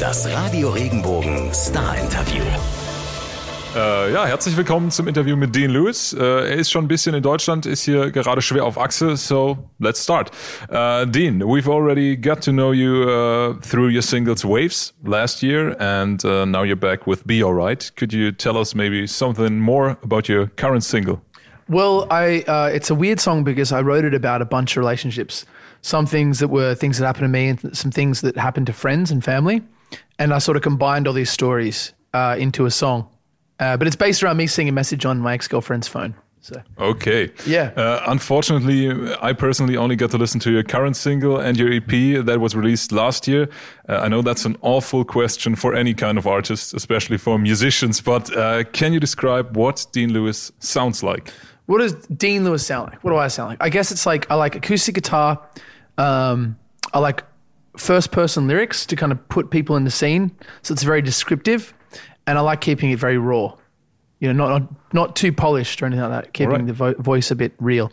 Das Radio Regenbogen Star Interview. Äh, ja, herzlich willkommen zum Interview mit Dean Lewis. Äh, er ist schon ein bisschen in Deutschland, ist hier gerade schwer auf Achse, so let's start. Uh, Dean, we've already got to know you uh, through your singles Waves last year, and uh, now you're back with Be Alright. Could you tell us maybe something more about your current single? Well, I uh, it's a weird song because I wrote it about a bunch of relationships. Some things that were things that happened to me, and some things that happened to friends and family, and I sort of combined all these stories uh, into a song. Uh, but it's based around me seeing a message on my ex girlfriend's phone. So Okay. Yeah. Uh, unfortunately, I personally only got to listen to your current single and your EP that was released last year. Uh, I know that's an awful question for any kind of artist, especially for musicians, but uh, can you describe what Dean Lewis sounds like? What does Dean Lewis sound like? What do I sound like? I guess it's like I like acoustic guitar. Um, I like first person lyrics to kind of put people in the scene, so it's very descriptive, and I like keeping it very raw. You know, not not, not too polished or anything like that. Keeping Alright. the vo- voice a bit real.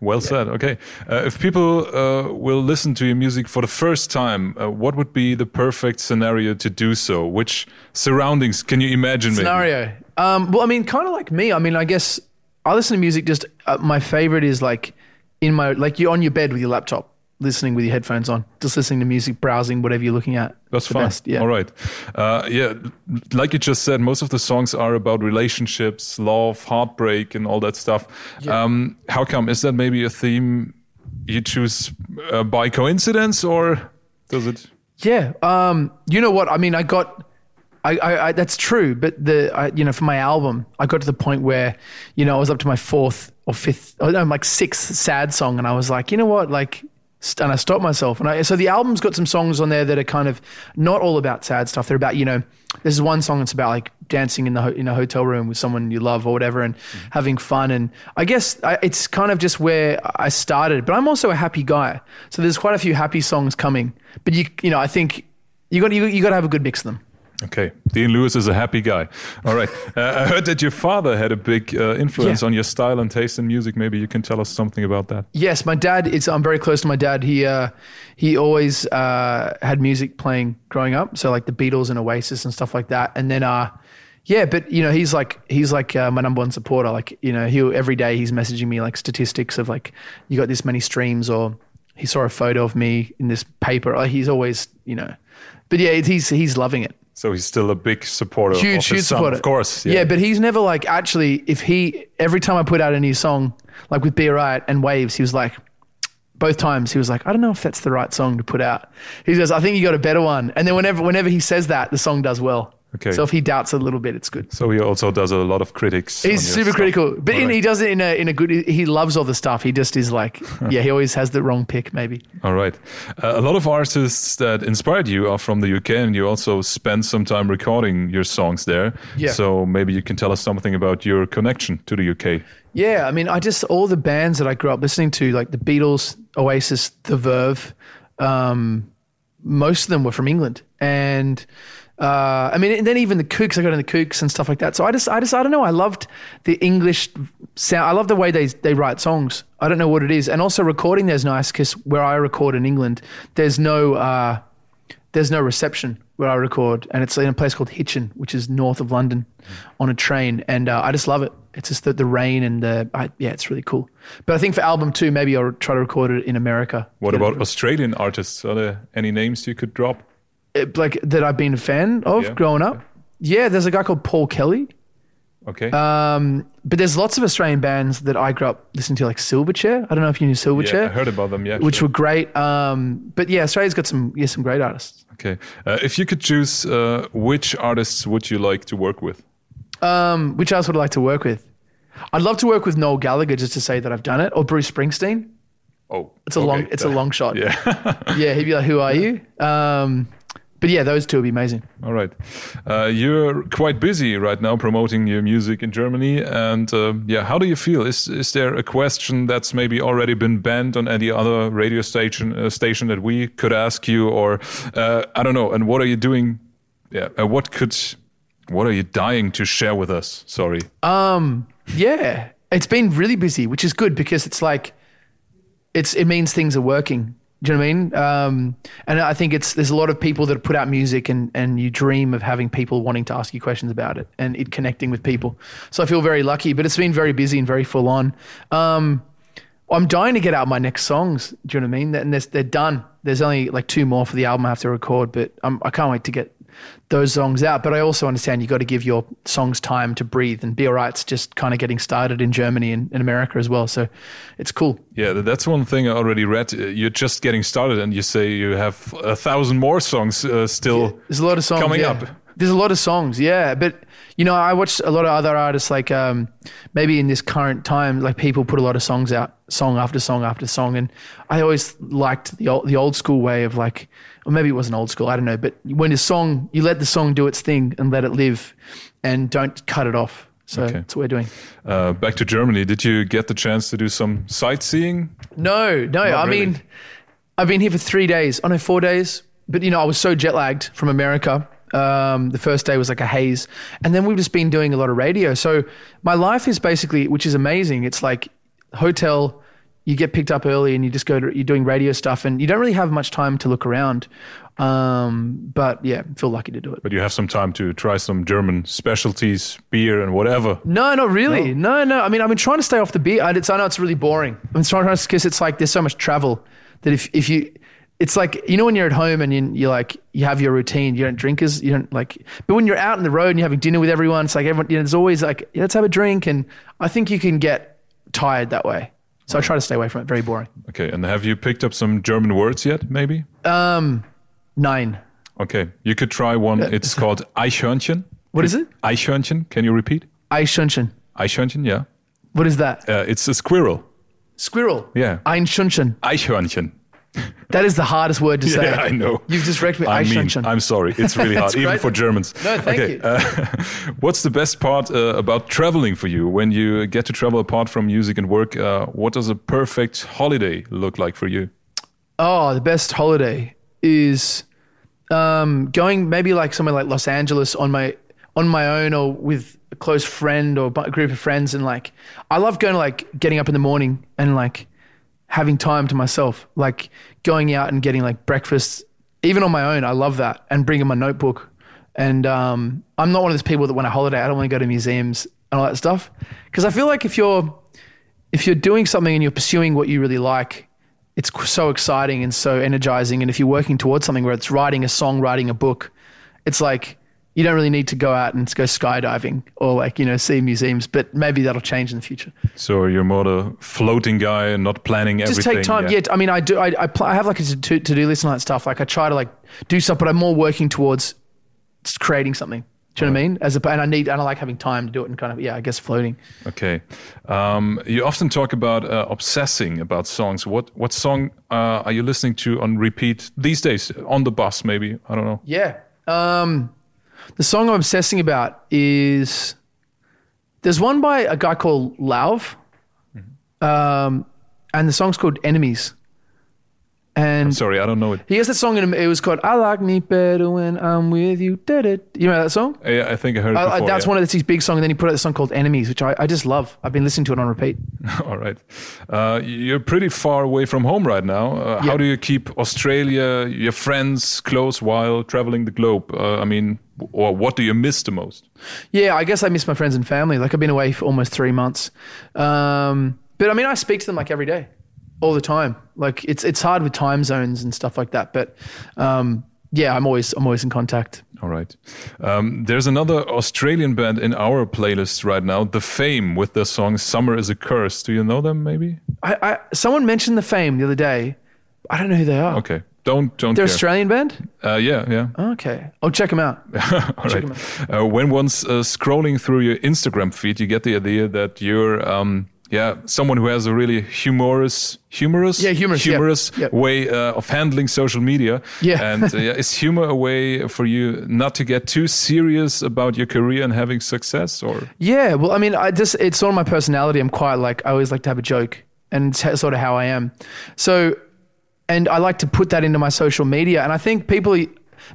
Well said. Okay. Uh, if people uh, will listen to your music for the first time, uh, what would be the perfect scenario to do so? Which surroundings can you imagine? scenario. Um, well, I mean, kind of like me. I mean, I guess I listen to music. Just uh, my favorite is like in my like you're on your bed with your laptop, listening with your headphones on, just listening to music, browsing whatever you're looking at. That's fine. best, Yeah. All right. Uh, yeah. Like you just said, most of the songs are about relationships, love, heartbreak, and all that stuff. Um, how come? Is that maybe a theme you choose uh, by coincidence, or does it? Yeah. Um, you know what? I mean, I got. I, I, I that's true, but the I, you know for my album, I got to the point where you know I was up to my fourth or fifth, oh no, like sixth sad song, and I was like, you know what, like, and I stopped myself, and I so the album's got some songs on there that are kind of not all about sad stuff. They're about you know, this is one song that's about like dancing in the ho- in a hotel room with someone you love or whatever, and mm. having fun, and I guess I, it's kind of just where I started. But I'm also a happy guy, so there's quite a few happy songs coming. But you you know, I think you got you, you got to have a good mix of them. Okay, Dean Lewis is a happy guy. All right. Uh, I heard that your father had a big uh, influence Yeah. on your style and taste in music. Maybe you can tell us something about that. Yes, my dad. It's I'm very close to my dad. He uh, he always uh, had music playing growing up, so like the Beatles and Oasis and stuff like that. And then uh, yeah, but you know he's like he's like uh, my number one supporter. Like you know he every day he's messaging me like statistics of like you got this many streams or he saw a photo of me in this paper. Like, he's always you know, but yeah, he's he's loving it. So he's still a big supporter huge, huge son, supporter. of course. Yeah. but he's never like actually. If he every time I put out a new song, like with Be Right and Waves, he was like, both times he was like, I don't know if that's the right song to put out. He goes, I think you got a better one. And then whenever whenever he says that, the song does well. Okay. So if he doubts a little bit, it's good. So he also does a lot of critics. He's super stuff. critical, but in, he does it in a in a good. He loves all the stuff. He just is like, yeah, he always has the wrong pick, maybe. All right. Uh, a lot of artists that inspired you are from the UK, and you also spent some time recording your songs there. Yeah. So maybe you can tell us something about your connection to the UK. Yeah, I mean, I just all the bands that I grew up listening to, like the Beatles, Oasis, The Verve, um, most of them were from England, and uh, I mean, and then even the Kooks, I got in the Kooks and stuff like that. So I just, I just, I don't know. I loved the English sound. I love the way they they write songs. I don't know what it is, and also recording there's nice because where I record in England, there's no. Uh, there's no reception where I record, and it's in a place called Hitchin, which is north of London, on a train, and uh, I just love it. It's just the, the rain and the I, yeah, it's really cool. But I think for album two, maybe I'll try to record it in America. What about Australian artists? Are there any names you could drop? Like that I've been a fan of Yeah. growing up? Yeah, there's a guy called Paul Kelly. Okay. Um, but there's lots of Australian bands that I grew up listening to, like Silverchair. I don't know if you knew Silverchair. yeah, I heard about them. Yeah. which sure. were great. Um, but yeah, Australia's got some yeah some great artists. okay. Uh, if you could choose, uh, which artists would you like to work with? Um, which artists would I like to work with? I'd love to work with Noel Gallagher just to say that I've done it, or Bruce Springsteen. Oh, It's a okay. long it's a long shot. Yeah. yeah, he'd be like, "Who are you?" Um, but yeah, those two would be amazing. All right. Uh, you're quite busy right now promoting your music in Germany. And uh, yeah, how do you feel? Is is there a question that's maybe already been banned on any other radio station uh, station that we could ask you, or uh, I don't know? And what are you doing? Yeah, uh, what could what are you dying to share with us? Sorry. Um, yeah, it's been really busy, which is good because it's like, it's it means things are working. Do you know what I mean? Um, and I think it's there's a lot of people that put out music and and you dream of having people wanting to ask you questions about it and it connecting with people. So I feel very lucky, but it's been very busy and very full on. Um, I'm dying to get out my next songs. Do you know what I mean? And they're, they're done. There's only like two more for the album I have to record, but I'm, I can't wait to get those songs out. But I also understand you've got to give your songs time to breathe. And Be Alright's just kind of getting started in Germany and in America as well. So it's cool. Yeah, that's one thing I already read. Uh, You're just getting started, and you say you have a thousand more songs uh, still There's a lot of songs coming yeah. up. There's a lot of songs, yeah. But you know, I watch a lot of other artists, like um, maybe in this current time, like people put a lot of songs out, song after song after song, and I always liked the old, the old school way of like, or maybe it wasn't old school, I don't know. But when a song, you let the song do its thing and let it live, and don't cut it off. So Okay. that's what we're doing. Uh, back to Germany. Did you get the chance to do some sightseeing? No, no. I really. mean, I've been here for three days. Oh no, four days. But you know, I was so jet lagged from America. Um, the first day was like a haze, and then we've just been doing a lot of radio. So my life is basically, which is amazing. It's like hotel. You get picked up early, and you just go to you're doing radio stuff, and you don't really have much time to look around. Um, but yeah, feel lucky to do it. But you have some time to try some German specialties, beer, and whatever. No, not really. No, no. I mean, I've been trying to stay off the beer. I, it's, I know it's really boring. I'm trying to because it's like there's so much travel that if if you, it's like you know when you're at home and you you like you have your routine. You don't drink as you don't like. But when you're out on the road and you're having dinner with everyone, it's like everyone. You know, there's always like yeah, let's have a drink, and I think you can get tired that way. So I try to stay away from it. Very boring. Okay, and have you picked up some German words yet? Maybe. Um, nine. Okay, you could try one. It's called Eichhörnchen. What is it? Eichhörnchen. Can you repeat? Eichhörnchen. Eichhörnchen. Yeah. What is that? Uh, it's a squirrel. Squirrel. Yeah. eichhörnchen Eichhörnchen. That is the hardest word to say. Yeah, I know. You've just wrecked me. I mean, I'm sorry. It's really hard, even great. for Germans. No, thank okay, you. Uh, what's the best part uh, about traveling for you? When you get to travel apart from music and work, uh, what does a perfect holiday look like for you? Oh, the best holiday is um, going maybe like somewhere like Los Angeles on my on my own or with a close friend or a group of friends and like I love going to like getting up in the morning and like having time to myself, like going out and getting like breakfast, even on my own. I love that and bringing my notebook. And um, I'm not one of those people that when I holiday, I don't want to go to museums and all that stuff because I feel like if you're if you're doing something and you're pursuing what you really like, it's so exciting and so energizing. And if you're working towards something where it's writing a song, writing a book, it's like you don't really need to go out and go skydiving or like, you know, see museums, but maybe that'll change in the future. So you're more the floating guy and not planning Just everything. take time. Yeah. I mean, I do, I, I, pl- I have like a to, to do list and all that stuff. Like I try to like do stuff, but I'm more working towards creating something. Do you know what I mean? As a, and I need, and I like having time to do it and kind of, yeah, I guess floating. Okay. Um, you often talk about uh, obsessing about songs. What what song uh, are you listening to on repeat these days? On the bus, maybe? I don't know. Yeah. Um, the song I'm obsessing about is there's one by a guy called Lauv, um, and the song's called Enemies. And Sorry, I don't know it. he has that song in it was called "I Like Me Better When I'm With You." Did it? You know that song? Yeah, I think I heard it I- I- before. that's yeah. one of his big songs. And then he put out a song called "Enemies," which I, I just love. I've been listening to it on repeat. All right. Uh, you're pretty far away from home right now. Uh, How do you keep Australia, your friends close while traveling the globe? Uh, I mean, or what do you miss the most? Yeah, I guess I miss my friends and family. Like I've been away for almost three months, um, but I mean, I speak to them like every day, all the time. Like it's it's hard with time zones and stuff like that. But um, yeah, I'm always I'm always in contact. All right. Um, there's another Australian band in our playlist right now, The Faim, with their song "Summer Is a Curse." Do you know them? Maybe. I, I someone mentioned the Faim the other day. I don't know who they are. Okay. Don't don't. They're care. Australian band. Uh, yeah, yeah. Okay, I'll check them out. All right. Uh, when one's uh, scrolling through your Instagram feed, you get the idea that you're, um, yeah, someone who has a really humorous, humorous, Yeah, humorous, humorous Yeah. way uh, of handling social media. Yeah. and uh, yeah, is humor a way for you not to get too serious about your career and having success, or Yeah, well, I mean, I just it's sort of my personality. I'm quite like I always like to have a joke, and it's sort of how I am. So, and I like to put that into my social media, and I think people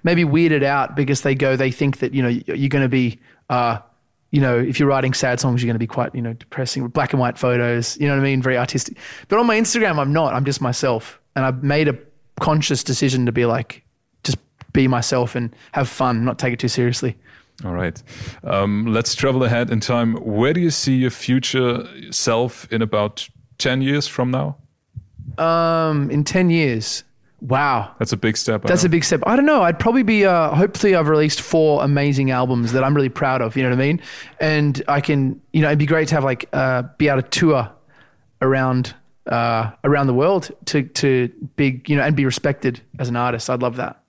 maybe weirded out because they go, they think that you know you're going to be, uh, you know, if you're writing sad songs, you're going to be quite you know depressing black and white photos. You know what I mean? Very artistic. But on my Instagram, I'm not. I'm just myself, and I've made a conscious decision to be like, just be myself and have fun, not take it too seriously. All right. Um, let's travel ahead in time. Where do you see your future self in about 10 years from now? Um, in 10 years. Wow. That's a big step. That's a big step. I don't know. I'd probably be, uh, hopefully, I've released four amazing albums that I'm really proud of. You know what I mean? And I can, you know, it'd be great to have like, uh, be able to tour around, uh, around the world to, to big, you know, and be respected as an artist. I'd love that.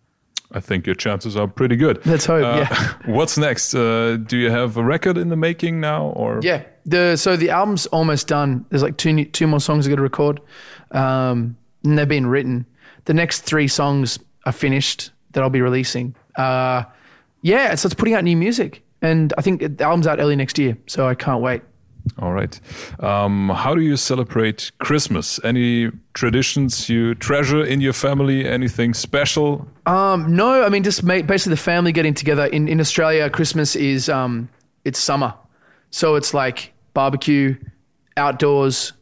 I think your chances are pretty good. Let's hope. Uh, yeah. What's next? Uh, do you have a record in the making now, or Yeah. The so the album's almost done. There's like two two more songs I got to record, um, and they've been written. The next three songs are finished that I'll be releasing. Uh, yeah, so it's putting out new music, and I think the album's out early next year. So I can't wait. All right. Um, how do you celebrate Christmas? Any traditions you treasure in your family? Anything special? Um, no, I mean just ma- basically the family getting together. In in Australia, Christmas is um, it's summer, so it's like barbecue, outdoors,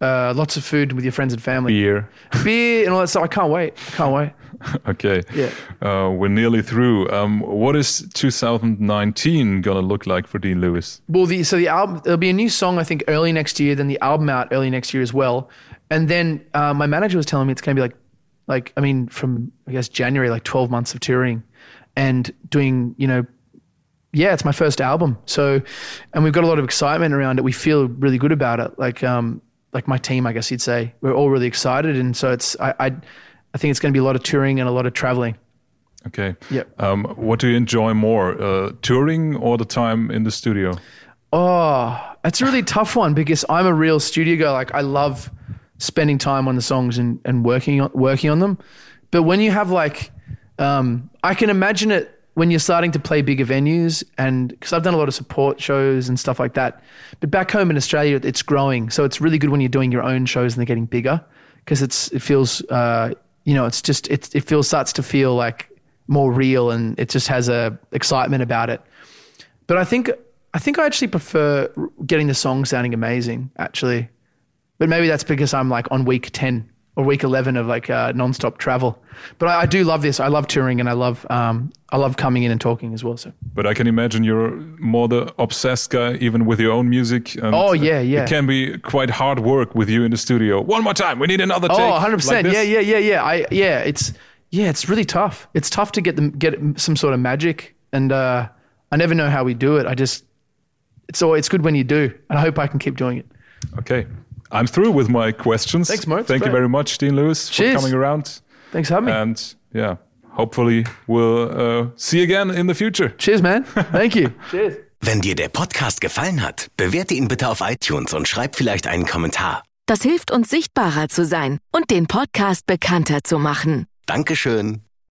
uh, lots of food with your friends and family, Beer. beer and all that stuff. I can't wait. I can't wait. Okay. Yeah. Uh, we're nearly through. Um, what is 2019 gonna look like for Dean Lewis? Well, the so the album there'll be a new song I think early next year. Then the album out early next year as well. And then uh, my manager was telling me it's going to be like, like I mean, from I guess January, like twelve months of touring, and doing you know, yeah, it's my first album. So, and we've got a lot of excitement around it. We feel really good about it. Like um, like my team, I guess you'd say, we're all really excited, and so it's I I, I think it's going to be a lot of touring and a lot of traveling. Okay. Yep. Um, what do you enjoy more, uh, touring or the time in the studio? Oh, it's a really tough one because I'm a real studio guy. Like I love spending time on the songs and, and working on working on them. But when you have like, um, I can imagine it when you're starting to play bigger venues and because I've done a lot of support shows and stuff like that. But back home in Australia, it's growing, so it's really good when you're doing your own shows and they're getting bigger because it's it feels uh, you know it's just it it feels starts to feel like more real and it just has a excitement about it. But I think I think I actually prefer getting the song sounding amazing, actually. But maybe that's because I'm like on week ten or week eleven of like uh, nonstop travel. But I, I do love this. I love touring and I love um, I love coming in and talking as well. So But I can imagine you're more the obsessed guy, even with your own music. Oh, yeah, yeah. It can be quite hard work with you in the studio. One more time. We need another take. oh, 100 like percent. Yeah, yeah, yeah, yeah. I yeah. It's yeah. It's really tough. It's tough to get them get some sort of magic, and uh, I never know how we do it. I just it's all it's good when you do, and I hope I can keep doing it. Okay. I'm through with my questions. Thanks. It's Thank you great. very much, Dean Lewis, Cheers. for coming around. Thanks for having me. And yeah, hopefully we'll uh, see you again in the future. Cheers, man. Thank you. Cheers. Wenn dir der Podcast gefallen hat, bewerte ihn bitte auf iTunes und schreib vielleicht einen Kommentar. Das hilft uns sichtbarer zu sein und den Podcast bekannter zu machen. Dankeschön.